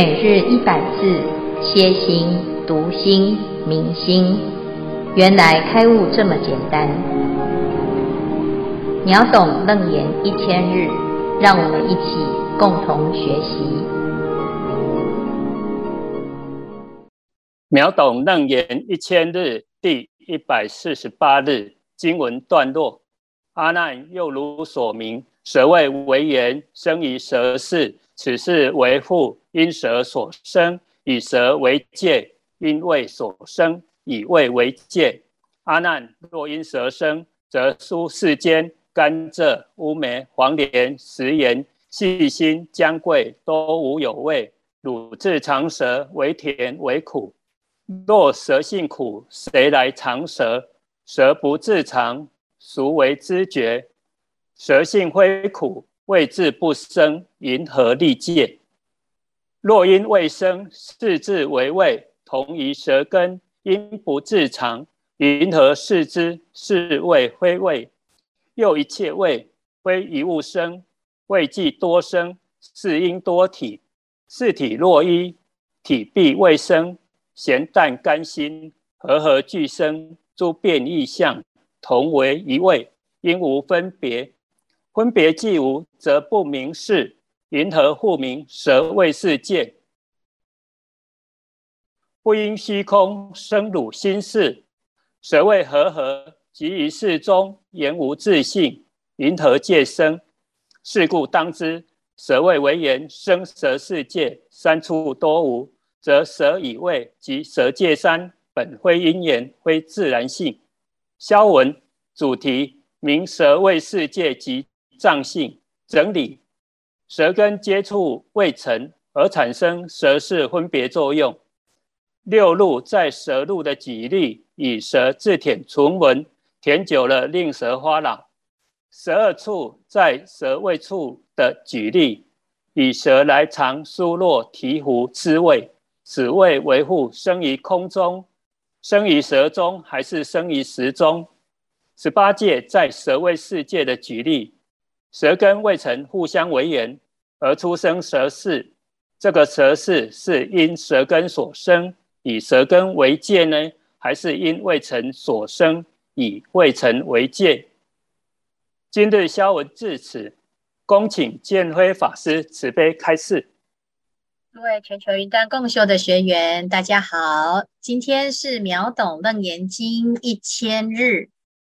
每日一百字，歇心、读心、明心，原来开悟这么简单。秒懂楞严一千日，让我们一起共同学习。秒懂楞严一千日第一百四十八日经文段落：阿难又如所明，舍卫为言，生于舍室。此事为父，因舌所生；以舌为戒，因谓所生；以胃为戒。阿难，若因舌生，则诸世间甘蔗、乌梅、黄连、食盐、细辛、姜桂都无有味，汝自尝舌，为甜为苦。若舌性苦，谁来尝舌？舌不自尝，孰为知觉？舌性非苦。谓自不生，云何立戒？若因未生，视之为味，同于舌根，因不自尝，云何视之？是谓非味。又一切味，非一物生，味既多生，是因多体。四体若一，体必未生。咸淡甘辛，和合俱生？诸变异相，同为一味，因无分别。分别既无，则不明事。云何复名舍卫世界？不因虚空生汝心事。舍卫和合，即于世中言无自性。云何界生？是故当知，舍卫为缘生舍世界，三处多无，则舍与卫及舍界三本非因缘，非自然性。消文主题名舍卫世界及。藏性整理，舌根接触未成而产生舌识分别作用。六路在舌路的举例，以舌自舔唇纹，舔久了令舌发老。十二处在舌位处的举例，以舌来尝酥落醍醐滋味，此味维护生于空中，生于舌中，还是生于食中？十八界在舍卫世界的举例。舌根未曾互相为缘而出生舌识，这个舌识是因舌根所生，以舌根为界呢，还是因未曾所生，以未曾为界？今日消文至此，恭请建辉法师慈悲开示。各位全球云端共修的学员，大家好，今天是秒懂楞严经一千日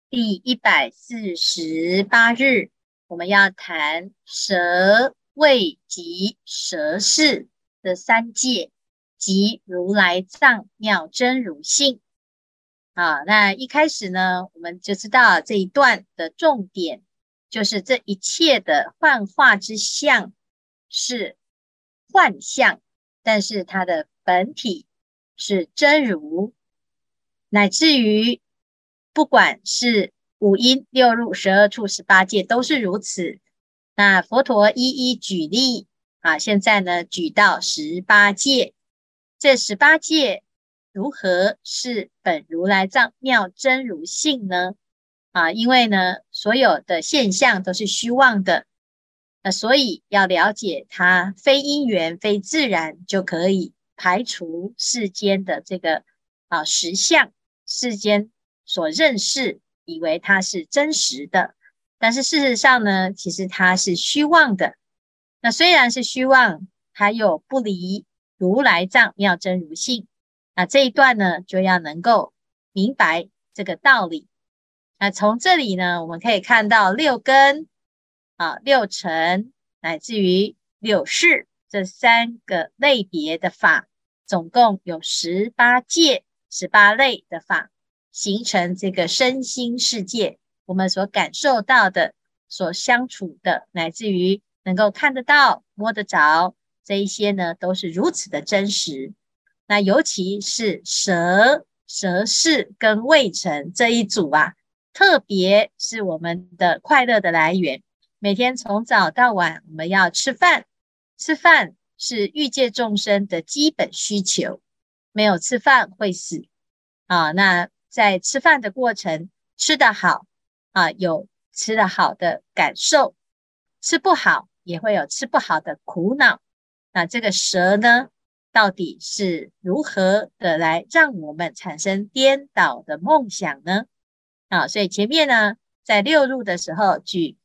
第一百四十八日。我们要谈舍卫及舌识的三界及如来藏妙真如性。啊，那一开始呢，我们就知道这一段的重点就是这一切的幻化之相是幻相，但是它的本体是真如，乃至于不管是。五阴六入十二处十八界都是如此。那佛陀一一举例啊，现在呢举到十八界，这十八界如何是本如来藏妙真如性呢？啊，因为呢所有的现象都是虚妄的，那所以要了解它非因缘非自然，就可以排除世间的这个啊实相，世间所认识。以为它是真实的，但是事实上呢，其实它是虚妄的。那虽然是虚妄，它又不离如来藏妙真如性。那这一段呢，就要能够明白这个道理。那从这里呢，我们可以看到六根啊、六尘乃至于六识这三个类别的法，总共有十八界、十八类的法。形成这个身心世界，我们所感受到的、所相处的，乃至于能够看得到、摸得着这一些呢，都是如此的真实。那尤其是舍、舍识跟卫尘这一组啊，特别是我们的快乐的来源。每天从早到晚，我们要吃饭，吃饭是欲界众生的基本需求，没有吃饭会死啊。那在吃饭的过程，吃得好啊，有吃得好的感受；吃不好，也会有吃不好的苦恼。那这个蛇呢，到底是如何的来让我们产生颠倒的梦想呢？啊，所以前面呢，在六入的时候举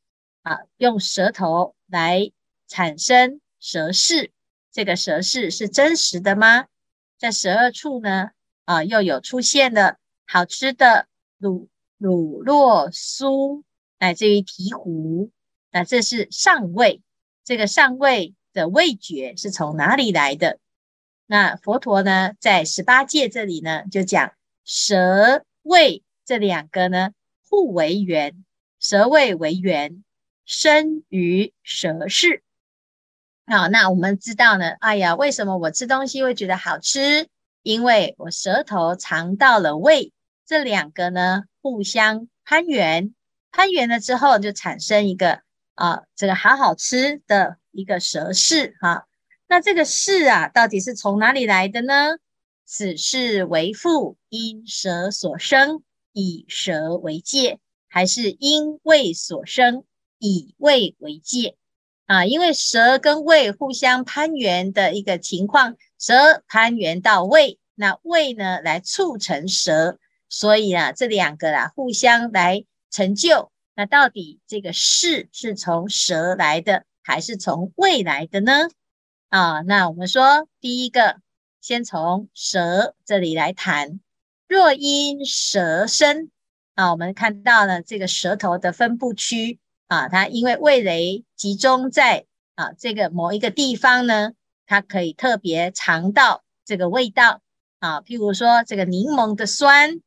啊，用舌头来产生蛇识，这个蛇识是真实的吗？在十二处呢，啊，又有出现了好吃的乳乳酪酥，乃至于醍醐，那这是上味，这个上味的味觉是从哪里来的？那佛陀呢，在十八界这里呢，就讲舌味这两个呢，互为缘，舌味为缘，生于舌识。好，那我们知道呢，哎呀，为什么我吃东西会觉得好吃？因为我舌头尝到了味，这两个呢，互相攀缘，攀缘了之后就产生一个啊，这个好好吃的一个蛇式哈。那这个式啊，到底是从哪里来的呢？此识为父因蛇所生，以蛇为界，还是因味所生，以胃为界？啊，因为蛇跟胃互相攀缘的一个情况，蛇攀缘到胃，那胃呢来促成蛇，所以啊，这两个啊互相来成就。那到底这个是是从舌来的，还是从味来的呢？啊，那我们说第一个，先从舌这里来谈。若因舌生，啊，我们看到了这个舌头的分布区啊，它因为味蕾集中在啊这个某一个地方呢，它可以特别尝到这个味道啊，譬如说这个柠檬的酸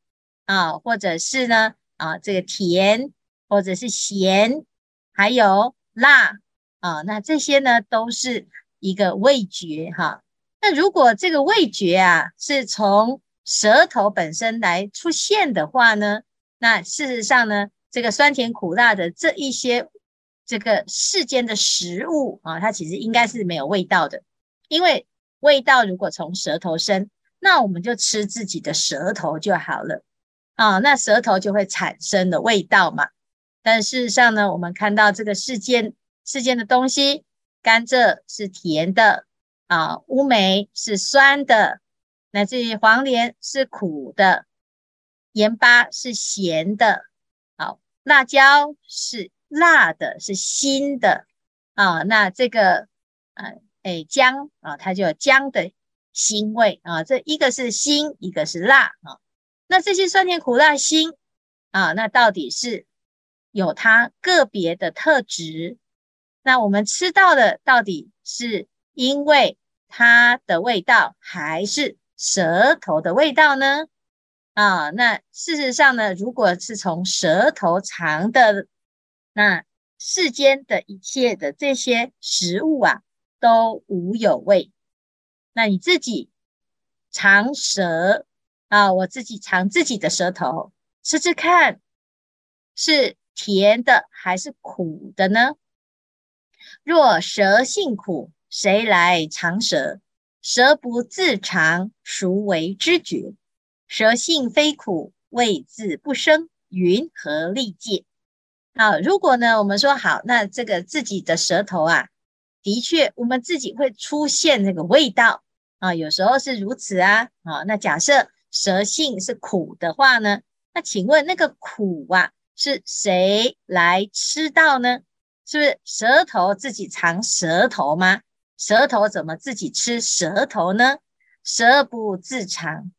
啊，或者是呢啊这个甜，或者是咸，还有辣啊，那这些呢都是。一个味觉哈，那如果这个味觉啊是从舌头本身来出现的话呢，那事实上呢，这个酸甜苦辣的这一些这个世间的食物啊，它其实应该是没有味道的，因为味道如果从舌头生，那我们就吃自己的舌头就好了啊，那舌头就会产生的味道嘛。但事实上呢，我们看到这个世间世间的东西。甘蔗是甜的啊，乌梅是酸的，乃至于黄连是苦的，盐巴是咸的，好，辣椒是辣的，是辛的啊。那这个呃，哎，姜啊，它就有姜的辛味啊。这一个是辛，一个是辣啊。那这些酸甜苦辣辛啊，那到底是有它个别的特质？那我们吃到的到底是因为它的味道，还是舌头的味道呢？啊，那事实上呢，如果是从舌头尝的，那世间的一切的这些食物啊，都无有味。那你自己尝舌啊，我自己尝自己的舌头，吃吃看，是甜的还是苦的呢？若舌性苦，谁来尝舌？舌不自尝，孰为知觉？舌性非苦，味自不生，云何立界？好，如果呢，我们说好，那这个自己的舌头啊，的确，我们自己会出现那个味道啊，有时候是如此啊。啊，那假设舌性是苦的话呢，那请问那个苦啊，是谁来吃到呢？是不是舌头自己尝舌头吗？舌头怎么自己吃舌头呢？舌不自尝，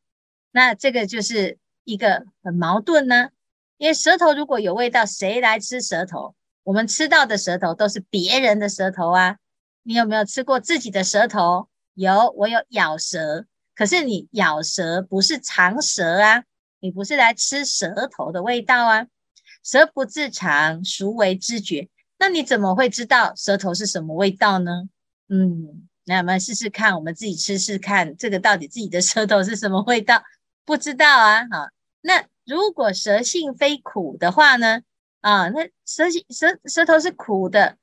那这个就是一个很矛盾呢。因为舌头如果有味道，谁来吃舌头？我们吃到的舌头都是别人的舌头啊。你有没有吃过自己的舌头？有，我有咬舌。可是你咬舌不是尝舌啊，你不是来吃舌头的味道啊。舌不自尝，孰为知觉？那你怎么会知道舌头是什么味道呢？嗯，那我们试试看，我们自己吃试看，这个到底自己的舌头是什么味道？不知道啊，好，那如果舌性非苦的话呢？啊，那舌性舌舌头是苦的，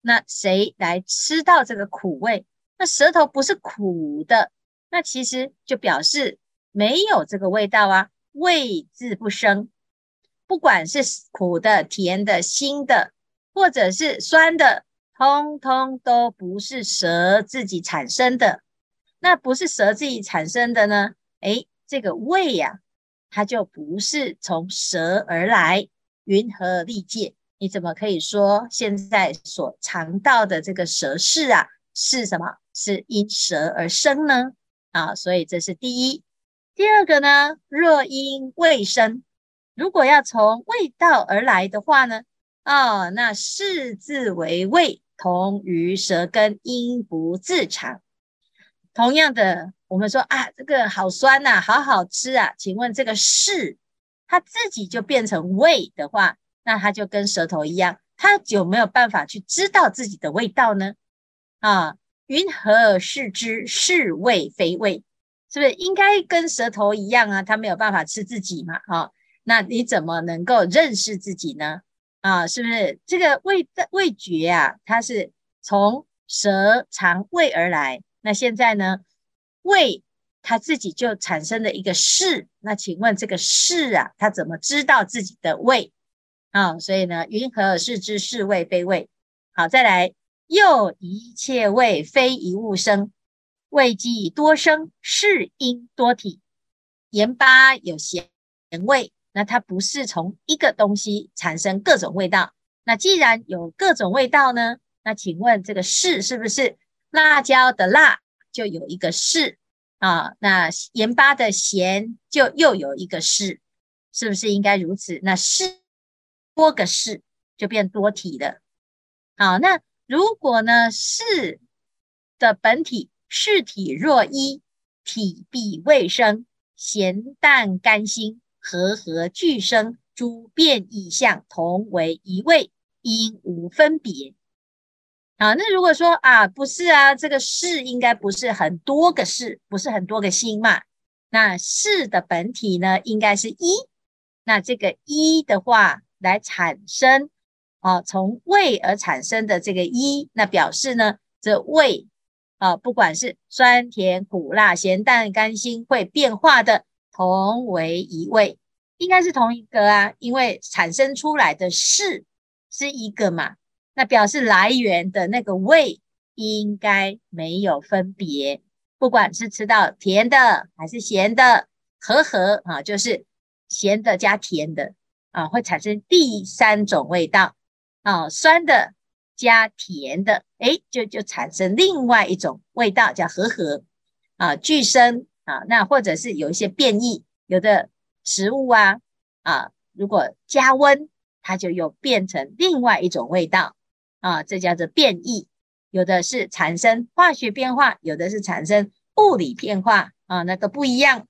那谁来吃到这个苦味？那舌头不是苦的，那其实就表示没有这个味道啊，味自不生，不管是苦的、甜的、辛的。或者是酸的，通通都不是蛇自己产生的。那不是蛇自己产生的呢？诶，这个味呀、它就不是从蛇而来。云何立界？你怎么可以说现在所尝到的这个舌识啊，是什么？是因蛇而生呢？啊，所以这是第一。第二个呢，若因味生，如果要从味道而来的话呢，啊，那识自为味，同于舌根因不自尝。同样的，我们说啊，这个好酸呐、啊，好好吃啊，请问这个识，它自己就变成味的话，那它就跟舌头一样，它有没有办法去知道自己的味道呢？啊，云何而视之？是味非味。是不是应该跟舌头一样啊？他没有办法吃自己嘛？啊，那你怎么能够认识自己呢？啊，是不是这个味的味觉啊？它是从舌尝味而来。那现在呢，味它自己就产生了一个是。那请问这个是啊，它怎么知道自己的味？啊，所以呢，云何而视之？是味非味。好，再来，又一切味非一物生。味既多生，是因多体。盐巴有咸味，那它不是从一个东西产生各种味道。那既然有各种味道呢？那请问这个是是不是辣椒的辣就有一个是啊？那盐巴的咸就又有一个是，是不是应该如此？那是多个是就变多体了。好，那如果呢，是的本体。是体若一，体必未生，咸淡甘辛，和合俱生，诸变异相同为一味，因无分别。好，那如果说啊，不是啊，这个是应该不是很多个是，不是很多个心嘛？那是的本体呢，应该是一。那这个一的话，来产生啊，从味而产生的这个一，那表示呢，这味。啊，不管是酸甜苦辣咸淡甘辛会变化的，同为一味，应该是同一个啊，因为产生出来的是是一个嘛，那表示来源的那个味应该没有分别，不管是吃到甜的还是咸的，和合啊，就是咸的加甜的啊，会产生第三种味道啊，酸的。加甜的，哎，就就产生另外一种味道，叫和合啊，俱生啊。那或者是有一些变异，有的食物啊啊，如果加温，它就又变成另外一种味道啊，这叫做变异。有的是产生化学变化，有的是产生物理变化啊，那都不一样，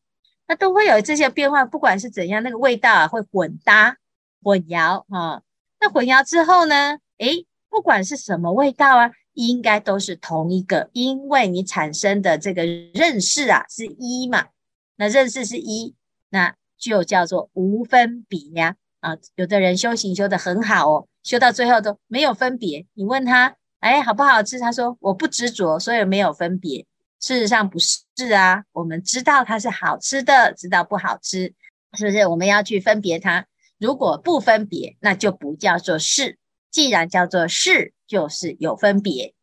那都会有这些变化。不管是怎样，那个味道啊会混搭、混淆啊。那混淆之后呢，诶。不管是什么味道啊，应该都是同一个，因为你产生的这个认识啊是一嘛，那认识是一，那就叫做无分别呀啊，有的人修行修得很好哦，修到最后都没有分别。你问他，哎，好不好吃？他说我不执着，所以没有分别。事实上不是啊，我们知道它是好吃的，知道不好吃，是不是？我们要去分别它。如果不分别，那就不叫做是。既然叫做是，就是有分别，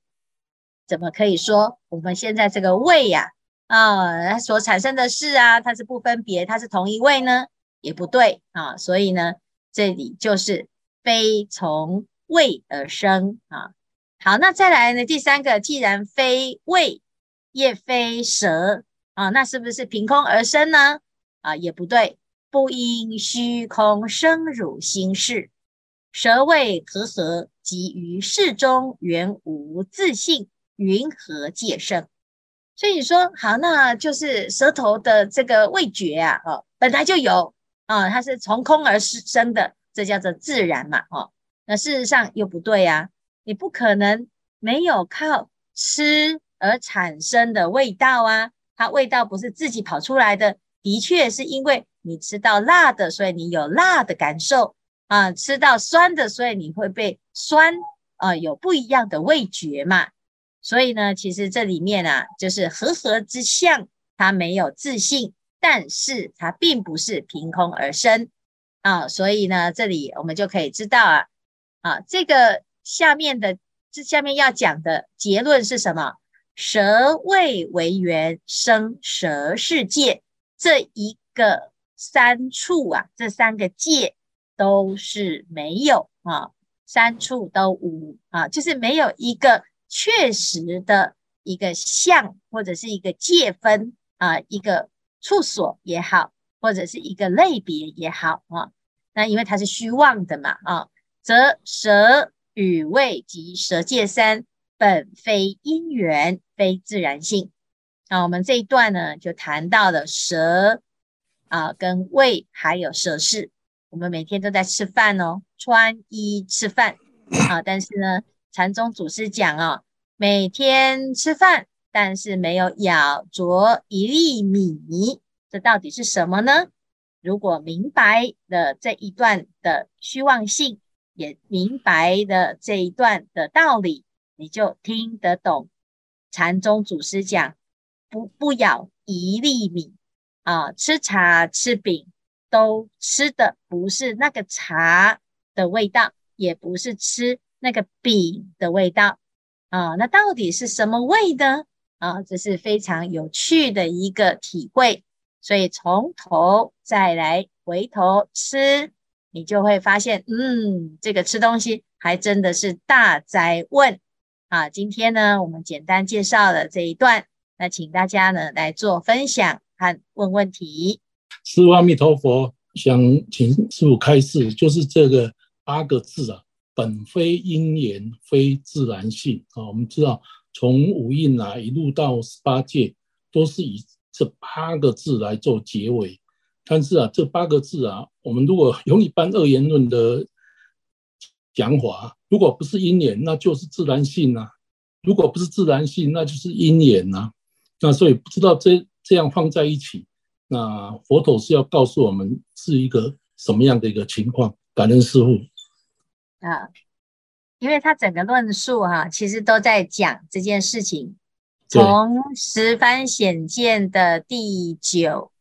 怎么可以说我们现在这个位呀，啊，啊，所产生的是啊，它是不分别，它是同一位呢？也不对啊。所以呢，这里就是非从位而生啊。好，那再来呢，第三个，既然非位，也非舌啊，那是不是凭空而生呢？啊，也不对，不因虚空生汝心识。舌味和合，即于世中原无自性，云何界生？所以你说好，那就是舌头的这个味觉啊，哦，本来就有啊，它是从空而生的，这叫做自然嘛，哦，那事实上又不对呀，你不可能没有靠吃而产生的味道啊，它味道不是自己跑出来的，的确是因为你吃到辣的，所以你有辣的感受。啊，吃到酸的，所以你会被酸啊，有不一样的味觉嘛。所以呢，其实这里面啊，就是和合之相，它没有自信，但是它并不是凭空而生啊。所以呢，这里我们就可以知道啊，啊，这个下面的这下面要讲的结论是什么？舌味为缘生舌世界，这一个三处啊，这三个界都是没有啊，三处都无啊，就是没有一个确实的一个相或者是一个界分啊，一个处所也好，或者是一个类别也好啊。那因为它是虚妄的嘛啊，则舌与味及舌界三本非因缘，非自然性。那我们这一段呢，就谈到了舌啊跟胃还有舌识。我们每天都在吃饭哦，穿衣吃饭啊，但是呢，禅宗祖师讲哦，每天吃饭，但是没有咬着一粒米，这到底是什么呢？如果明白了这一段的虚妄性，也明白了这一段的道理，你就听得懂禅宗祖师讲不不咬一粒米啊，吃茶吃饼都吃的不是那个茶的味道，也不是吃那个饼的味道啊，那到底是什么味呢？啊，这是非常有趣的一个体会。所以从头再来回头吃，你就会发现，嗯，这个吃东西还真的是大哉问啊！今天呢，我们简单介绍了这一段，那请大家呢来做分享和问问题。师父阿弥陀佛，想请师父开示，就是这个八个字啊，本非因缘，非自然性啊。我们知道，从五蕴啊一路到十八界，都是以这八个字来做结尾，但是啊，这八个字啊，我们如果用一般二元论的讲法，如果不是因缘，那就是自然性呐；如果不是自然性，那就是因缘呐。那所以不知道这这样放在一起，那佛陀是要告诉我们是一个什么样的一个情况？感恩师父啊，因为他整个论述哈、啊，其实都在讲这件事情。从十番显见的第九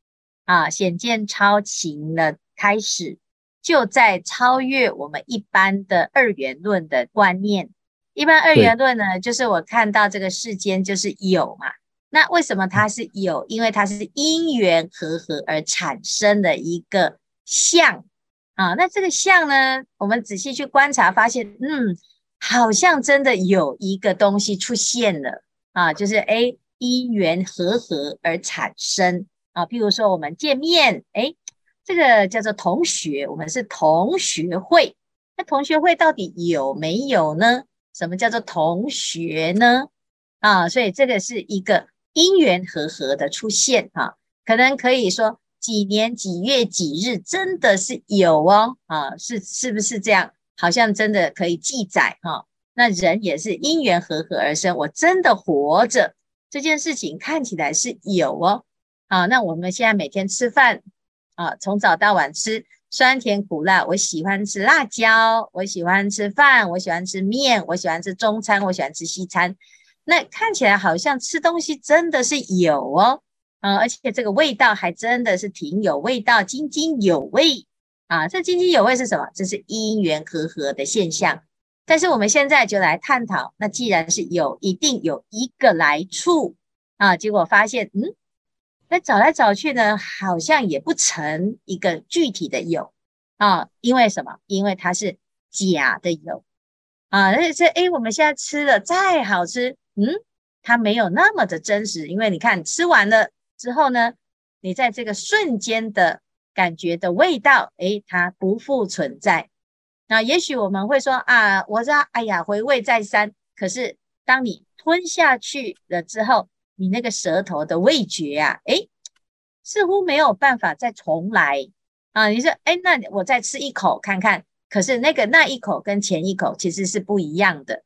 啊，显见超情的开始，就在超越我们一般的二元论的观念。一般二元论呢，就是我看到这个世间就是有嘛。那为什么它是有？因为它是因缘和合而产生的一个相啊。那这个相呢，我们仔细去观察，发现嗯，好像真的有一个东西出现了。啊，就是哎，因缘和合而产生啊。譬如说，我们见面，哎，这个叫做同学，我们是同学会。那同学会到底有没有呢？什么叫做同学呢？啊，所以这个是一个因缘和合的出现啊。可能可以说几年几月几日，真的是有哦。啊，是是不是这样？好像真的可以记载哈。那人也是因缘和合而生，我真的活着这件事情看起来是有哦。好，那我们现在每天吃饭啊，从早到晚吃酸甜苦辣，我喜欢吃辣椒，我喜欢吃饭，我喜欢吃面，我喜欢吃中餐，我喜欢吃西餐。那看起来好像吃东西真的是有哦，啊，而且这个味道还真的是挺有味道，津津有味啊。这津津有味是什么？这是因缘和合的现象。但是我们现在就来探讨，那既然是有，一定有一个来处啊。结果发现，嗯，那找来找去呢，好像也不成一个具体的有啊。因为什么？因为它是假的有啊。而且这诶，我们现在吃的再好吃，嗯，它没有那么的真实。因为你看吃完了之后呢，你在这个瞬间的感觉的味道，诶，它不复存在。那也许我们会说啊，我说哎呀，回味再三。可是当你吞下去了之后，你那个舌头的味觉啊，诶，似乎没有办法再重来啊。你说，诶，那我再吃一口看看。可是那个那一口跟前一口其实是不一样的。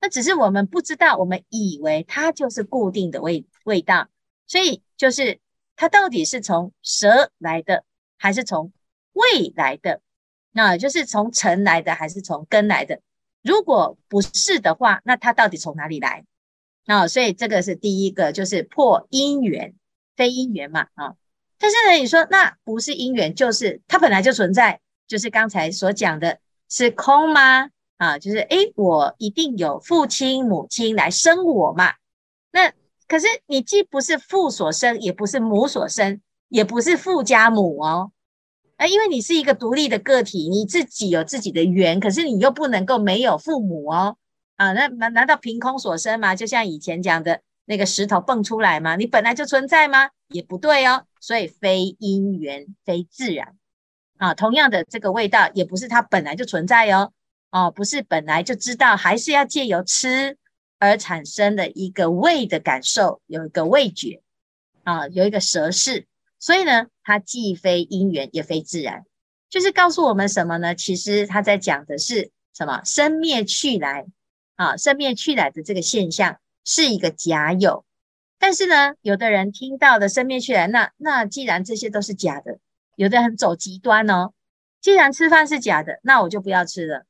那只是我们不知道，我们以为它就是固定的味味道。所以就是它到底是从舌来的，还是从胃来的？那就是从尘来的还是从根来的？如果不是的话，那它到底从哪里来？啊，所以这个是第一个，就是破因缘，非因缘嘛啊。但是呢，你说那不是因缘，就是它本来就存在，就是刚才所讲的是空吗？啊，就是诶，我一定有父亲母亲来生我嘛。那可是你既不是父所生，也不是母所生，也不是父加母哦。啊，因为你是一个独立的个体，你自己有自己的缘，可是你又不能够没有父母哦。啊，那难难道凭空所生吗？就像以前讲的那个石头蹦出来吗？你本来就存在吗？也不对哦。所以非因缘，非自然。啊，同样的这个味道也不是它本来就存在哟，哦，不是本来就知道，还是要借由吃而产生的一个味的感受，有一个味觉，啊，有一个舌识，所以呢，它既非因缘，也非自然，就是告诉我们什么呢？其实它在讲的是什么？生灭去来，啊，生灭去来的这个现象是一个假有，但是呢，有的人听到的生灭去来，那那既然这些都是假的。有的人走极端哦，既然吃饭是假的，那我就不要吃了。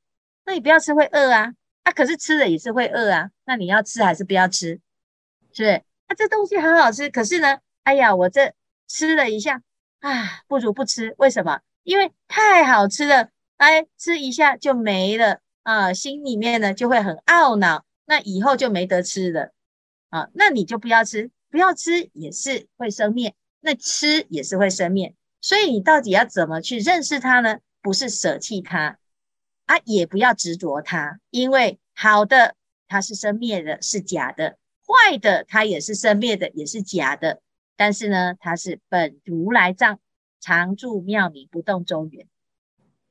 那你不要吃会饿啊，啊，可是吃了也是会饿啊。那你要吃还是不要吃？是不是？啊，这东西很好吃，可是呢，哎呀，我这吃了一下，啊，不如不吃。为什么？因为太好吃了，哎，吃一下就没了啊，心里面呢就会很懊恼，那以后就没得吃了啊。那你就不要吃，不要吃也是会生灭，那吃也是会生灭。所以你到底要怎么去认识它呢？不是舍弃它啊，也不要执着它，因为好的它是生灭的，是假的；坏的它也是生灭的，也是假的。但是呢，它是本如来藏，常住妙明，不动周圆。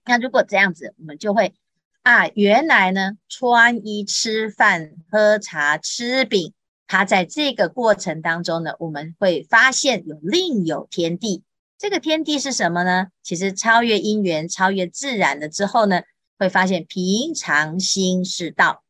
那如果这样子，我们就会啊，原来呢，穿衣、吃饭、喝茶、吃饼，它在这个过程当中呢，我们会发现有另有天地。这个天地是什么呢？其实超越因缘、超越自然了之后呢，会发现平常心是道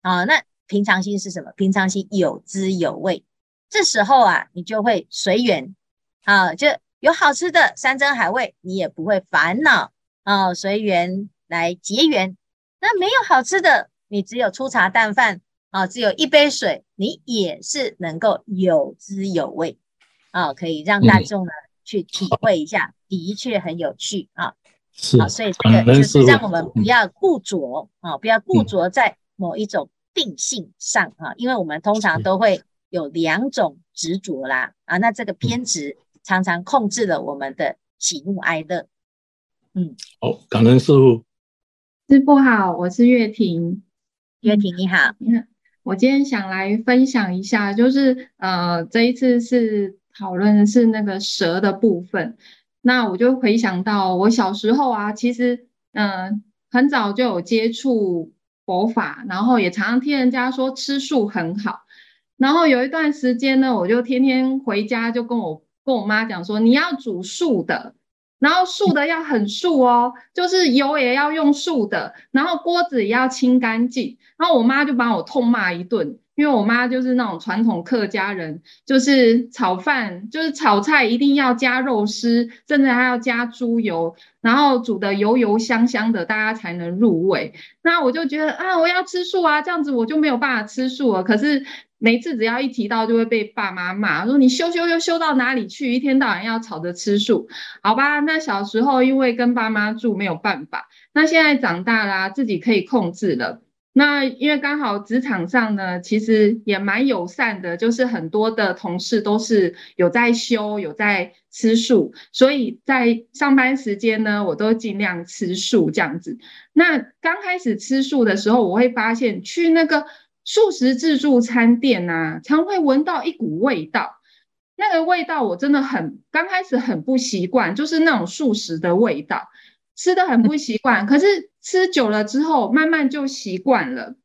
啊。那平常心是什么？平常心有滋有味。这时候啊，你就会随缘啊，就有好吃的山珍海味，你也不会烦恼啊，随缘来结缘。那没有好吃的，你只有粗茶淡饭啊，只有一杯水，你也是能够有滋有味啊，可以让大众呢。嗯去体会一下，的确很有趣啊！是啊，所以这个就是让我们不要固着啊，不要固着在某一种定性上啊，因为我们通常都会有两种执着啦啊，那这个偏执常常控制了我们的喜怒哀乐。嗯，好，感恩师傅。师傅好，我是月婷。月婷你好，我今天想来分享一下，就是呃，这一次是。讨论的是那个蛇的部分，那我就回想到我小时候啊，其实嗯、很早就有接触佛法，然后也常常听人家说吃素很好，然后有一段时间呢，我就天天回家就跟我跟我妈讲说，你要煮素的，然后素的要很素哦，就是油也要用素的，然后锅子也要清干净，然后我妈就把我痛骂一顿。因为我妈就是那种传统客家人，就是炒饭，就是炒菜一定要加肉丝，甚至还要加猪油，然后煮得油油香香的，大家才能入味。那我就觉得啊，我要吃素啊，这样子我就没有办法吃素了。可是每次只要一提到，就会被爸妈骂，说你修修又修到哪里去？一天到晚要吵着吃素，好吧？那小时候因为跟爸妈住没有办法，那现在长大啦，自己可以控制了。那因为刚好职场上呢，其实也蛮友善的，就是很多的同事都是有在修、有在吃素，所以在上班时间呢，我都尽量吃素这样子。那刚开始吃素的时候，我会发现去那个素食自助餐店啊，常会闻到一股味道，那个味道我真的很刚开始很不习惯，就是那种素食的味道。吃的很不习惯，可是吃久了之后，慢慢就习惯了。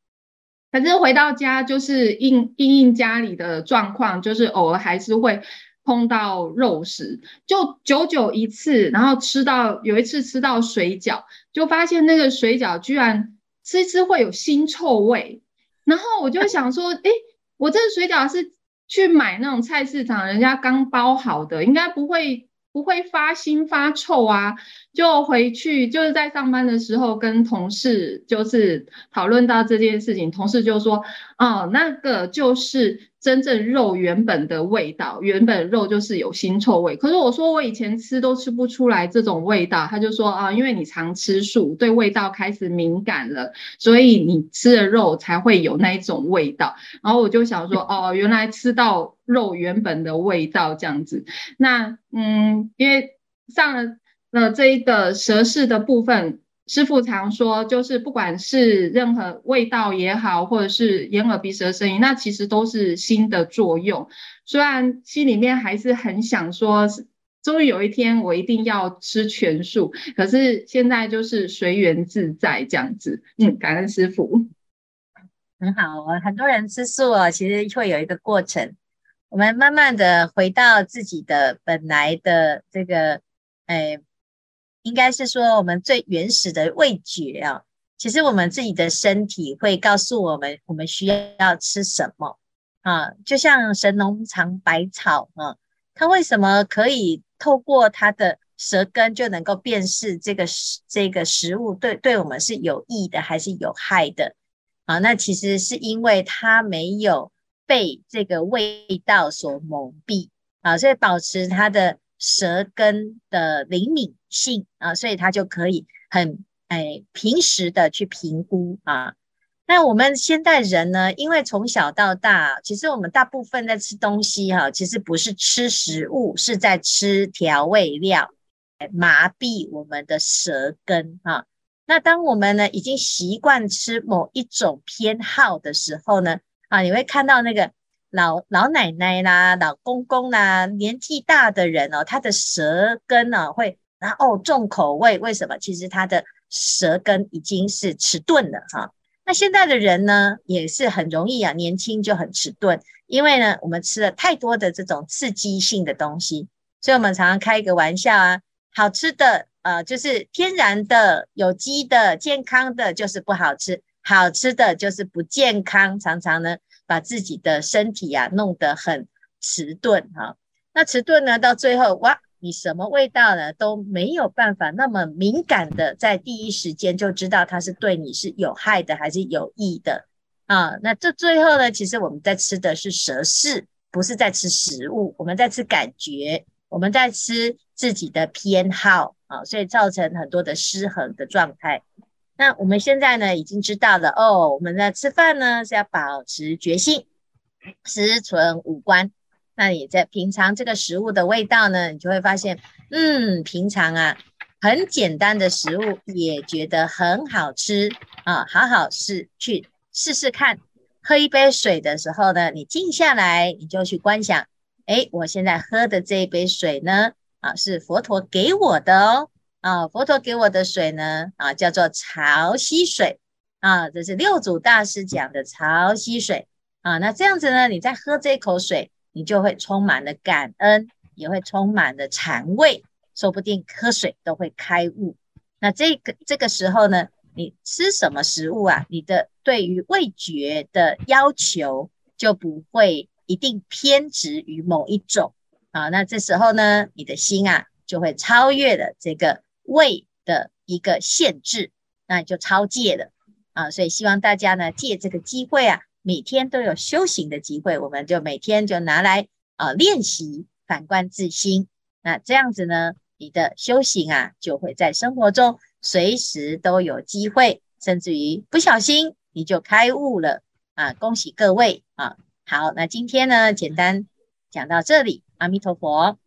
可是回到家，就是应应应家里的状况，就是偶尔还是会碰到肉食，就久久一次。然后吃到有一次吃到水饺，就发现那个水饺居然吃吃会有腥臭味。然后我就想说，诶，我这个水饺是去买那种菜市场人家刚包好的，应该不会。不会发腥发臭啊，就回去就是在上班的时候跟同事就是讨论到这件事情，同事就说，哦，那个就是真正肉原本的味道，原本肉就是有腥臭味。可是我说我以前吃都吃不出来这种味道，他就说啊，因为你常吃素，对味道开始敏感了，所以你吃的肉才会有那一种味道。然后我就想说，哦，原来吃到肉原本的味道这样子。那嗯，因为上了呃这一个舌识的部分。师父常说，就是不管是任何味道也好，或者是眼耳鼻舌身意，那其实都是心的作用。虽然心里面还是很想说，终于有一天我一定要吃全素，可是现在就是随缘自在这样子。嗯，感恩师父。很好，很多人吃素哦，其实会有一个过程，我们慢慢的回到自己的本来的这个，哎。应该是说，我们最原始的味觉啊，其实我们自己的身体会告诉我们，我们需要吃什么啊。就像神农尝百草啊，它为什么可以透过它的舌根就能够辨识这个食这个食物对对我们是有益的还是有害的啊？那其实是因为它没有被这个味道所蒙蔽啊，所以保持它的。舌根的灵敏性啊，所以它就可以很哎平时的去评估啊。那我们现代人呢，因为从小到大，其实我们大部分在吃东西哈、其实不是吃食物，是在吃调味料，麻痹我们的舌根啊。那当我们呢已经习惯吃某一种偏好的时候呢，啊，你会看到那个。老老奶奶啦，老公公啦，年纪大的人哦，他的舌根呢会然后重口味，为什么？其实他的舌根已经是迟钝了哈。那现在的人呢，也是很容易啊，年轻就很迟钝，因为呢，我们吃了太多的这种刺激性的东西，所以我们常常开一个玩笑啊，好吃的呃就是天然的、有机的、健康的，就是不好吃；好吃的就是不健康，常常呢。把自己的身体、啊、弄得很迟钝哈，那迟钝呢，到最后哇，你什么味道呢都没有办法那么敏感的在第一时间就知道它是对你是有害的还是有益的啊。那这最后呢，其实我们在吃的是舌识，不是在吃食物，我们在吃感觉，我们在吃自己的偏好啊，所以造成很多的失衡的状态。那我们现在呢，已经知道了哦，我们在吃饭呢是要保持觉性，思存五官。那你在品尝这个食物的味道呢，你就会发现，嗯，平常啊很简单的食物也觉得很好吃啊，好好试去试试看。喝一杯水的时候呢，你静下来，你就去观想，诶，我现在喝的这一杯水呢，啊，是佛陀给我的哦。啊，佛陀给我的水呢，啊，叫做潮汐水，啊，这是六祖大师讲的潮汐水，啊，那这样子呢，你在喝这口水，你就会充满了感恩，也会充满了禅味，说不定喝水都会开悟。那这个这个时候呢，你吃什么食物啊，你的对于味觉的要求就不会一定偏执于某一种，啊，那这时候呢，你的心啊就会超越了这个。胃的一个限制，那你就超界了啊！所以希望大家呢，借这个机会啊，每天都有修行的机会，我们就每天就拿来啊练习反观自心。那这样子呢，你的修行啊，就会在生活中随时都有机会，甚至于不小心你就开悟了啊！恭喜各位啊！好，那今天呢，简单讲到这里，阿弥陀佛。